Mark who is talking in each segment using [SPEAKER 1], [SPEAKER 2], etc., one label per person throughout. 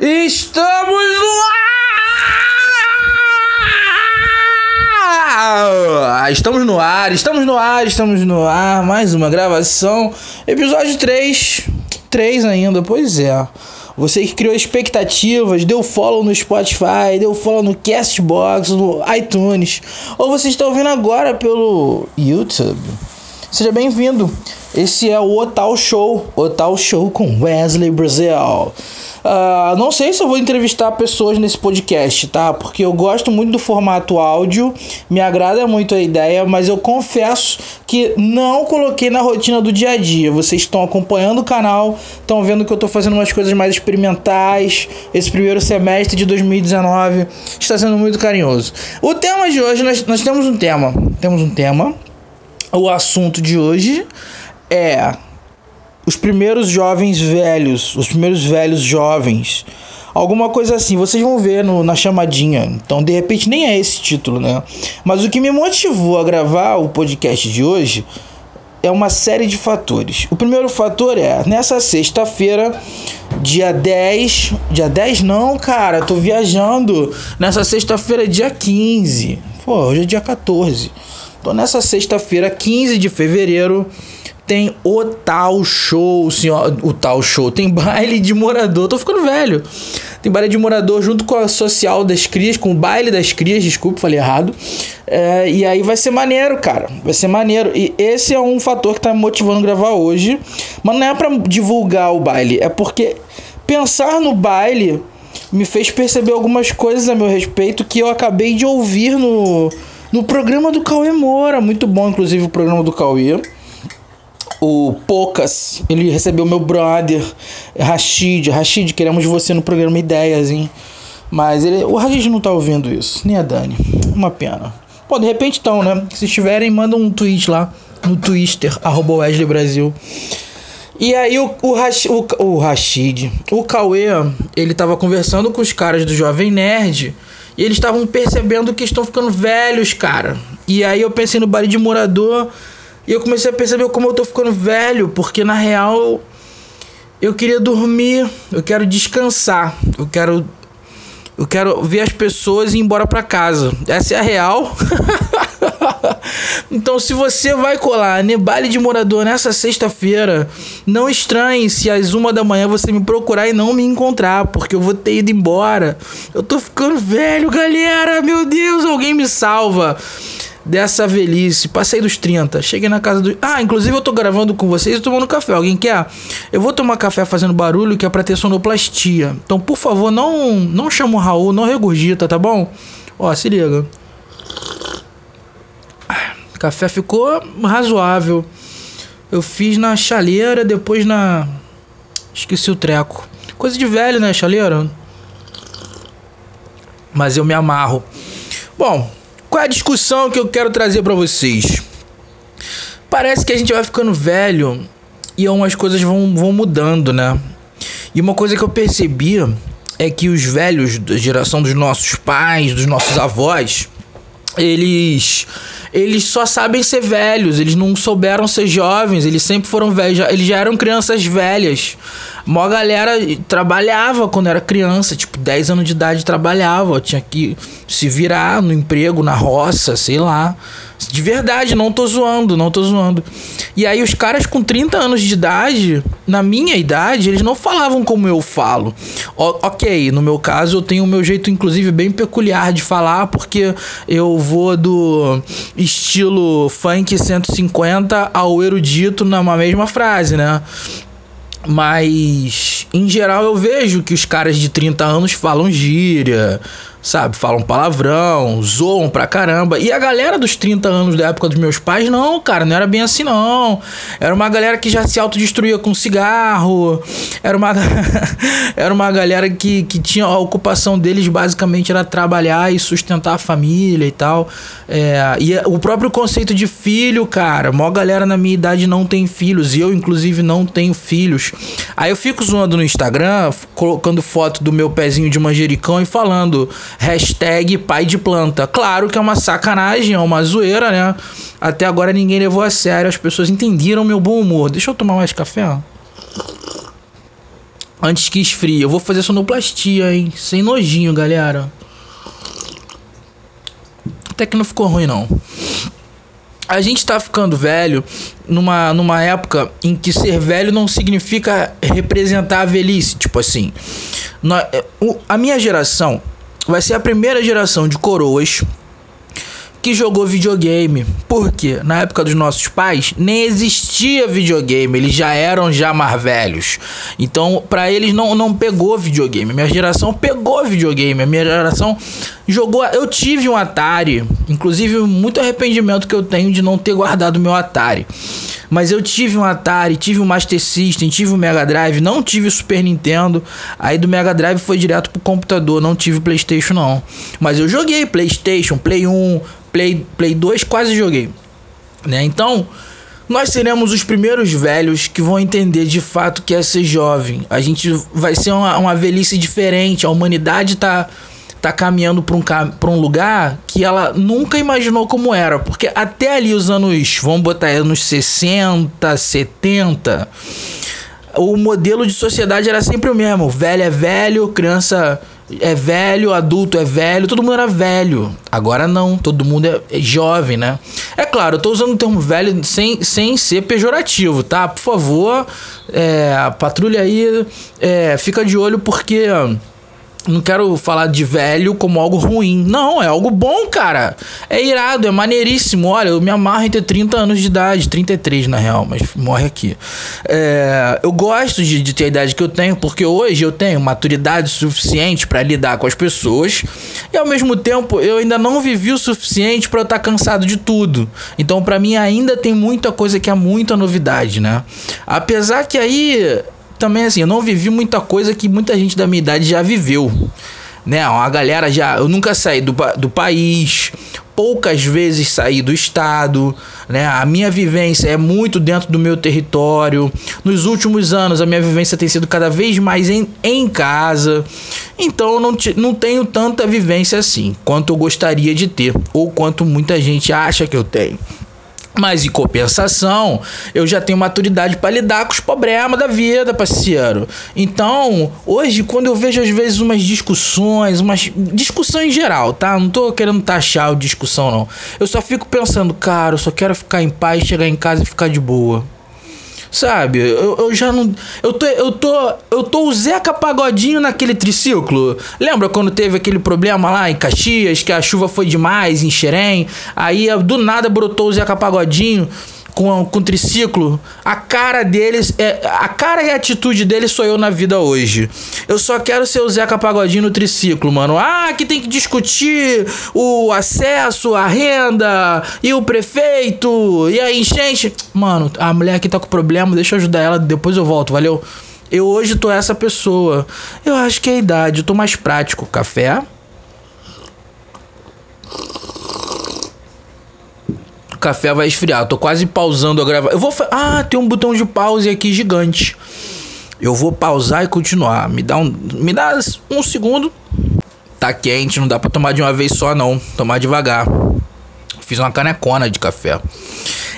[SPEAKER 1] Estamos no ar! Estamos no ar, estamos no ar, estamos no ar. Mais uma gravação. Episódio 3. 3 ainda, pois é. Você que criou expectativas, deu follow no Spotify, deu follow no Castbox, no iTunes, ou você está ouvindo agora pelo YouTube. Seja bem-vindo. Esse é o Otal Show, Otal Show com Wesley Brasil. Uh, não sei se eu vou entrevistar pessoas nesse podcast, tá? Porque eu gosto muito do formato áudio, me agrada muito a ideia, mas eu confesso que não coloquei na rotina do dia a dia. Vocês estão acompanhando o canal, estão vendo que eu estou fazendo umas coisas mais experimentais. Esse primeiro semestre de 2019 está sendo muito carinhoso. O tema de hoje, nós, nós temos um tema. Temos um tema. O assunto de hoje é os primeiros jovens velhos, os primeiros velhos jovens. Alguma coisa assim, vocês vão ver no, na chamadinha. Então, de repente, nem é esse título, né? Mas o que me motivou a gravar o podcast de hoje é uma série de fatores. O primeiro fator é, nessa sexta-feira, dia 10. Dia 10 não, cara, tô viajando. Nessa sexta-feira, dia 15. Pô, hoje é dia 14. Então, nessa sexta-feira, 15 de fevereiro tem o tal show, senhor, o tal show, tem baile de morador, tô ficando velho. Tem baile de morador junto com a social das crias, com o baile das crias, desculpa, falei errado. É, e aí vai ser maneiro, cara. Vai ser maneiro. E esse é um fator que tá me motivando a gravar hoje. Mas não é para divulgar o baile, é porque pensar no baile me fez perceber algumas coisas a meu respeito que eu acabei de ouvir no, no programa do Cauê Moura. Muito bom, inclusive, o programa do Cauê o Poucas, ele recebeu meu brother, Rashid. Rashid, queremos você no programa Ideias, hein? Mas ele, o Rashid não tá ouvindo isso, nem a Dani. Uma pena. Pô, de repente estão, né? Se estiverem, manda um tweet lá no Twitter, arroba Wesley Brasil. E aí o, o, Rash, o, o Rashid, o Cauê, ele tava conversando com os caras do Jovem Nerd e eles estavam percebendo que estão ficando velhos, cara. E aí eu pensei no baile de morador e eu comecei a perceber como eu tô ficando velho, porque na real eu queria dormir, eu quero descansar, eu quero eu quero ver as pessoas e ir embora para casa. Essa é a real. então, se você vai colar no baile de morador nessa sexta-feira, não estranhe se às uma da manhã você me procurar e não me encontrar, porque eu vou ter ido embora. Eu tô ficando velho, galera. Meu Deus, alguém me salva dessa velhice. Passei dos 30. Cheguei na casa do. Ah, inclusive eu tô gravando com vocês e tomando café. Alguém quer? Eu vou tomar café fazendo barulho que é pra ter sonoplastia. Então, por favor, não, não chama o Raul, não regurgita, tá bom? Ó, se liga. Café ficou razoável. Eu fiz na chaleira, depois na. Esqueci o treco. Coisa de velho, né, chaleira? Mas eu me amarro. Bom, qual é a discussão que eu quero trazer para vocês? Parece que a gente vai ficando velho e algumas coisas vão, vão mudando, né? E uma coisa que eu percebi é que os velhos da geração dos nossos pais, dos nossos avós, eles eles só sabem ser velhos, eles não souberam ser jovens, eles sempre foram velhos, eles já eram crianças velhas. Mó galera trabalhava quando era criança, tipo, 10 anos de idade trabalhava, tinha que se virar no emprego, na roça, sei lá. De verdade, não tô zoando, não tô zoando. E aí os caras com 30 anos de idade, na minha idade, eles não falavam como eu falo. O ok, no meu caso eu tenho o meu jeito, inclusive, bem peculiar de falar, porque eu vou do estilo funk 150 ao erudito na mesma frase, né? Mas, em geral, eu vejo que os caras de 30 anos falam gíria, sabe? Falam palavrão, zoam pra caramba. E a galera dos 30 anos da época dos meus pais, não, cara, não era bem assim, não. Era uma galera que já se autodestruía com cigarro. Era uma, era uma galera que, que tinha a ocupação deles basicamente era trabalhar e sustentar a família e tal. É, e o próprio conceito de filho, cara, a maior galera na minha idade não tem filhos. E eu, inclusive, não tenho filhos. Aí eu fico zoando no Instagram, colocando foto do meu pezinho de manjericão e falando Hashtag pai de planta. Claro que é uma sacanagem, é uma zoeira, né? Até agora ninguém levou a sério, as pessoas entenderam meu bom humor. Deixa eu tomar mais café, antes que esfrie. Eu vou fazer sonoplastia, hein? Sem nojinho, galera. Até que não ficou ruim, não. A gente tá ficando velho numa, numa época em que ser velho não significa representar a velhice. Tipo assim, a minha geração vai ser a primeira geração de coroas que jogou videogame. Porque na época dos nossos pais nem existia videogame, eles já eram já mais velhos. Então, para eles não, não pegou videogame. Minha geração pegou videogame. A minha geração jogou. Eu tive um Atari, inclusive muito arrependimento que eu tenho de não ter guardado meu Atari. Mas eu tive um Atari, tive um Master System, tive um Mega Drive, não tive o Super Nintendo. Aí do Mega Drive foi direto pro computador, não tive PlayStation não. Mas eu joguei PlayStation, Play 1, Play, Play 2 quase joguei. Né? Então, nós seremos os primeiros velhos que vão entender de fato que é ser jovem. A gente vai ser uma, uma velhice diferente. A humanidade tá, tá caminhando para um, pra um lugar que ela nunca imaginou como era. Porque até ali os anos, vamos botar anos 60, 70, o modelo de sociedade era sempre o mesmo. Velho é velho, criança é velho, adulto é velho, todo mundo era velho. Agora não, todo mundo é, é jovem, né? É claro, eu tô usando o termo velho sem, sem ser pejorativo, tá? Por favor, é, patrulha aí, é, fica de olho porque não quero falar de velho como algo ruim. Não, é algo bom, cara. É irado, é maneiríssimo. Olha, eu me amarro em ter 30 anos de idade, 33 na real, mas morre aqui. É, eu gosto de, de ter a idade que eu tenho, porque hoje eu tenho maturidade suficiente para lidar com as pessoas e ao mesmo tempo eu ainda não vivi o suficiente para estar tá cansado de tudo. Então, para mim, ainda tem muita coisa que é muita novidade, né? Apesar que aí também assim, eu não vivi muita coisa que muita gente da minha idade já viveu. Né? A galera já. Eu nunca saí do, do país, poucas vezes saí do estado, né? A minha vivência é muito dentro do meu território. Nos últimos anos, a minha vivência tem sido cada vez mais em, em casa. Então, eu não, não tenho tanta vivência assim quanto eu gostaria de ter, ou quanto muita gente acha que eu tenho. Mas em compensação, eu já tenho maturidade para lidar com os problemas da vida, parceiro. Então, hoje, quando eu vejo às vezes umas discussões, umas discussões em geral, tá? Não tô querendo taxar a discussão, não. Eu só fico pensando, cara, eu só quero ficar em paz, chegar em casa e ficar de boa. Sabe? Eu, eu já não. Eu tô, eu tô. Eu tô o Zeca Pagodinho naquele triciclo. Lembra quando teve aquele problema lá em Caxias, que a chuva foi demais em Xerém? Aí do nada brotou o Zeca Pagodinho com, com triciclo, a cara deles, é, a cara e a atitude deles sou eu na vida hoje. Eu só quero ser o Zeca Pagodinho no triciclo, mano. Ah, que tem que discutir o acesso, a renda e o prefeito e a enchente. Mano, a mulher aqui tá com problema, deixa eu ajudar ela, depois eu volto, valeu? Eu hoje tô essa pessoa. Eu acho que é a idade, eu tô mais prático. Café? Café vai esfriar. Eu tô quase pausando a gravação. Eu vou. Ah, tem um botão de pause aqui gigante. Eu vou pausar e continuar. Me dá um, me dá um segundo. Tá quente, não dá para tomar de uma vez só não. Tomar devagar. Fiz uma canecona de café.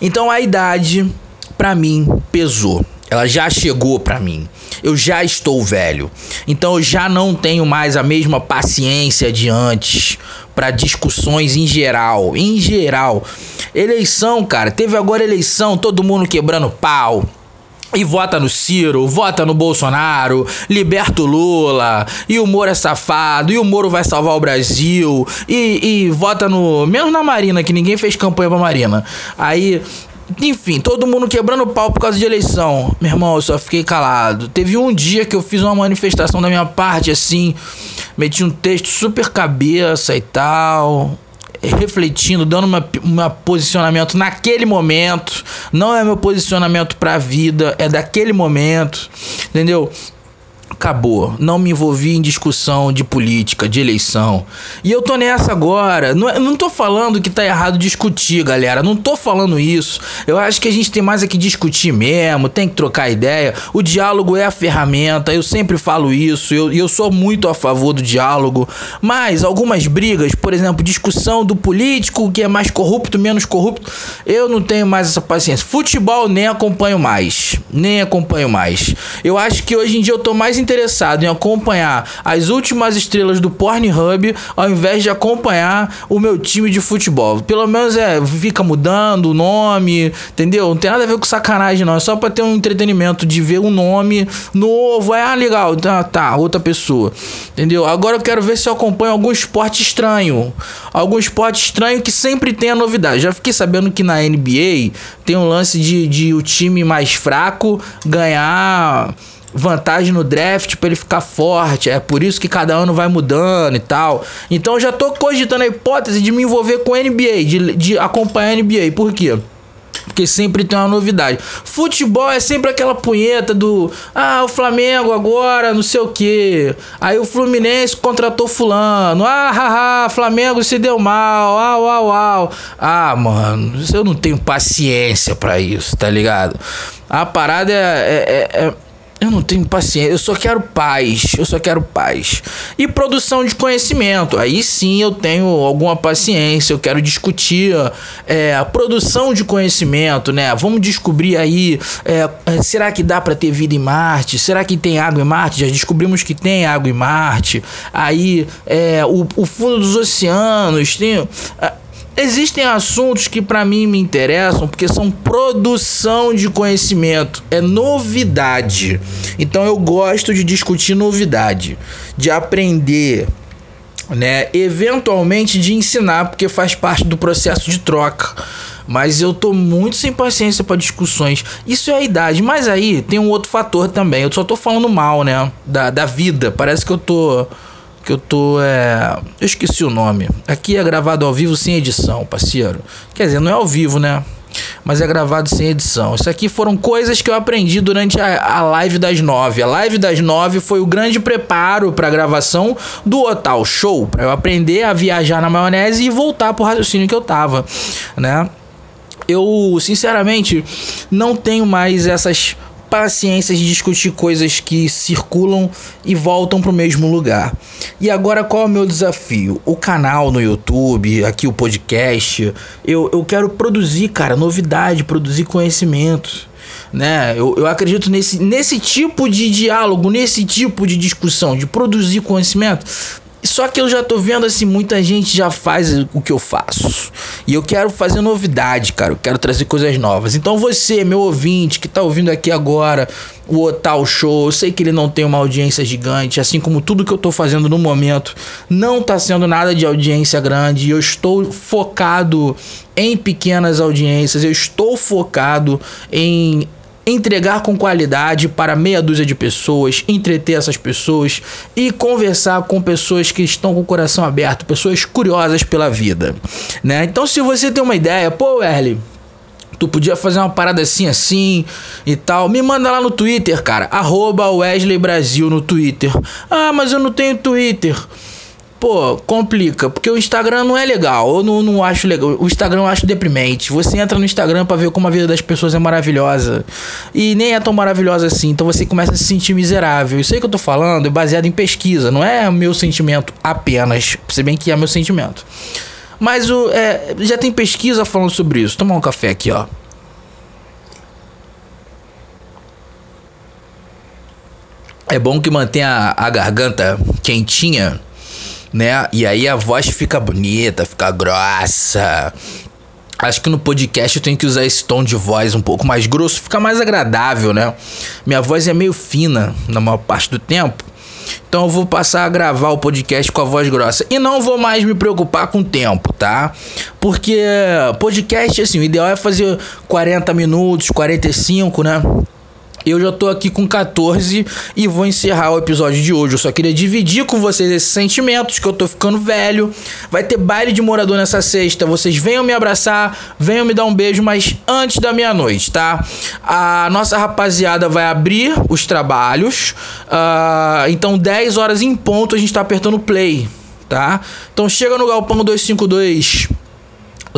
[SPEAKER 1] Então a idade para mim pesou. Ela já chegou para mim. Eu já estou velho. Então eu já não tenho mais a mesma paciência de antes para discussões em geral. Em geral. Eleição, cara. Teve agora eleição, todo mundo quebrando pau. E vota no Ciro, vota no Bolsonaro, liberta o Lula, e o Moro é safado, e o Moro vai salvar o Brasil, e, e vota no. Menos na Marina, que ninguém fez campanha pra Marina. Aí enfim, todo mundo quebrando pau por causa de eleição. Meu irmão, eu só fiquei calado. Teve um dia que eu fiz uma manifestação da minha parte, assim, meti um texto super cabeça e tal, refletindo, dando meu posicionamento naquele momento. Não é meu posicionamento pra vida, é daquele momento, entendeu? Acabou. Não me envolvi em discussão de política, de eleição. E eu tô nessa agora. Não, é, não tô falando que tá errado discutir, galera. Não tô falando isso. Eu acho que a gente tem mais aqui discutir mesmo, tem que trocar ideia. O diálogo é a ferramenta, eu sempre falo isso. Eu, eu sou muito a favor do diálogo. Mas algumas brigas, por exemplo, discussão do político que é mais corrupto, menos corrupto, eu não tenho mais essa paciência. Futebol nem acompanho mais. Nem acompanho mais. Eu acho que hoje em dia eu tô mais interessado em acompanhar as últimas estrelas do Pornhub ao invés de acompanhar o meu time de futebol. Pelo menos é, fica mudando o nome, entendeu? Não tem nada a ver com sacanagem, não. É só pra ter um entretenimento de ver um nome novo. É, ah, legal, tá, tá, outra pessoa. Entendeu? Agora eu quero ver se eu acompanho algum esporte estranho. Algum esporte estranho que sempre tem a novidade. Já fiquei sabendo que na NBA tem um lance de, de o time mais fraco ganhar vantagem no draft para ele ficar forte. É por isso que cada ano vai mudando e tal. Então já tô cogitando a hipótese de me envolver com a NBA, de, de acompanhar a NBA. Por quê? Porque sempre tem uma novidade. Futebol é sempre aquela punheta do. Ah, o Flamengo agora, não sei o que. Aí o Fluminense contratou Fulano. Ah, haha, Flamengo se deu mal. Ah, uau, uau. Ah, mano, eu não tenho paciência para isso, tá ligado? A parada é, é, é, é eu não tenho paciência, eu só quero paz, eu só quero paz. E produção de conhecimento, aí sim eu tenho alguma paciência, eu quero discutir é, a produção de conhecimento, né? Vamos descobrir aí, é, é será que dá para ter vida em Marte? Será que tem água em Marte? Já descobrimos que tem água em Marte. Aí, é, o, o fundo dos oceanos, tem Existem assuntos que para mim me interessam porque são produção de conhecimento, é novidade. Então eu gosto de discutir novidade, de aprender, né? Eventualmente de ensinar, porque faz parte do processo de troca. Mas eu tô muito sem paciência para discussões. Isso é a idade. Mas aí tem um outro fator também. Eu só tô falando mal, né? Da, da vida. Parece que eu tô que eu tô. É... Eu esqueci o nome. Aqui é gravado ao vivo sem edição, parceiro. Quer dizer, não é ao vivo, né? Mas é gravado sem edição. Isso aqui foram coisas que eu aprendi durante a, a live das nove. A live das nove foi o grande preparo para a gravação do Otal Show. Para eu aprender a viajar na maionese e voltar pro raciocínio que eu tava, né? Eu, sinceramente, não tenho mais essas paciência de discutir coisas que circulam e voltam para o mesmo lugar. E agora qual é o meu desafio? O canal no YouTube, aqui o podcast, eu, eu quero produzir, cara, novidade, produzir conhecimento. Né? Eu, eu acredito nesse, nesse tipo de diálogo, nesse tipo de discussão, de produzir conhecimento. Só que eu já tô vendo assim, muita gente já faz o que eu faço. E eu quero fazer novidade, cara. Eu quero trazer coisas novas. Então você, meu ouvinte, que tá ouvindo aqui agora o Otal Show, eu sei que ele não tem uma audiência gigante, assim como tudo que eu tô fazendo no momento não tá sendo nada de audiência grande. Eu estou focado em pequenas audiências, eu estou focado em entregar com qualidade para meia dúzia de pessoas, entreter essas pessoas e conversar com pessoas que estão com o coração aberto, pessoas curiosas pela vida, né? Então, se você tem uma ideia, pô, Erle, tu podia fazer uma parada assim, assim e tal. Me manda lá no Twitter, cara. Arroba Wesley Brasil no Twitter. Ah, mas eu não tenho Twitter. Pô, complica, porque o Instagram não é legal. Eu não, não acho legal. O Instagram eu acho deprimente. Você entra no Instagram para ver como a vida das pessoas é maravilhosa. E nem é tão maravilhosa assim. Então você começa a se sentir miserável. Isso aí que eu tô falando é baseado em pesquisa. Não é meu sentimento apenas. Se bem que é meu sentimento. Mas o, é, já tem pesquisa falando sobre isso. Toma um café aqui, ó. É bom que mantenha a garganta quentinha né? E aí a voz fica bonita, fica grossa. Acho que no podcast eu tenho que usar esse tom de voz um pouco mais grosso, fica mais agradável, né? Minha voz é meio fina na maior parte do tempo. Então eu vou passar a gravar o podcast com a voz grossa. E não vou mais me preocupar com o tempo, tá? Porque podcast, assim, o ideal é fazer 40 minutos, 45, né? Eu já tô aqui com 14 e vou encerrar o episódio de hoje. Eu só queria dividir com vocês esses sentimentos que eu tô ficando velho. Vai ter baile de morador nessa sexta. Vocês venham me abraçar, venham me dar um beijo, mas antes da meia-noite, tá? A nossa rapaziada vai abrir os trabalhos. Uh, então, 10 horas em ponto, a gente tá apertando play, tá? Então chega no Galpão 252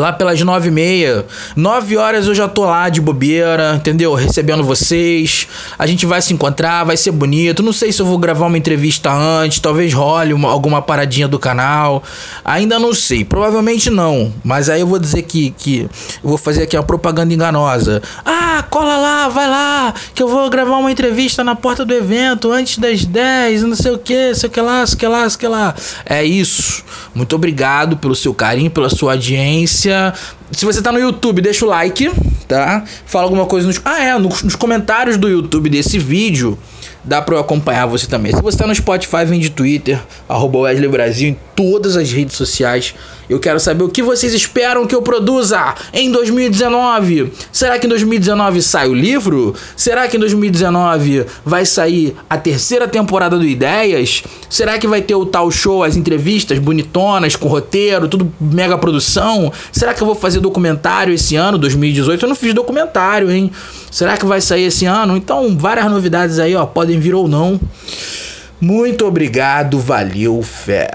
[SPEAKER 1] lá pelas nove e meia. Nove horas eu já tô lá de bobeira, entendeu? Recebendo vocês. A gente vai se encontrar, vai ser bonito. Não sei se eu vou gravar uma entrevista antes, talvez role uma, alguma paradinha do canal. Ainda não sei, provavelmente não. Mas aí eu vou dizer que, que eu vou fazer aqui uma propaganda enganosa. Ah, cola lá, vai lá, que eu vou gravar uma entrevista na porta do evento antes das 10, não sei o que, sei o que lá, sei o que lá, sei o que lá. É isso. Muito obrigado pelo seu carinho, pela sua audiência. Se você tá no YouTube, deixa o like, tá? Fala alguma coisa nos. Ah, é, nos, comentários do YouTube desse vídeo dá para eu acompanhar você também. Se você tá no Spotify, vem de Twitter, arroba Wesley Brasil, em todas as redes sociais. Eu quero saber o que vocês esperam que eu produza em 2019. Será que em 2019 sai o livro? Será que em 2019 vai sair a terceira temporada do Ideias? Será que vai ter o tal show, as entrevistas bonitonas, com roteiro, tudo mega produção? Será que eu vou fazer documentário esse ano, 2018? Eu não fiz documentário, hein? Será que vai sair esse ano? Então, várias novidades aí, ó, podem vir ou não. Muito obrigado, valeu, fé.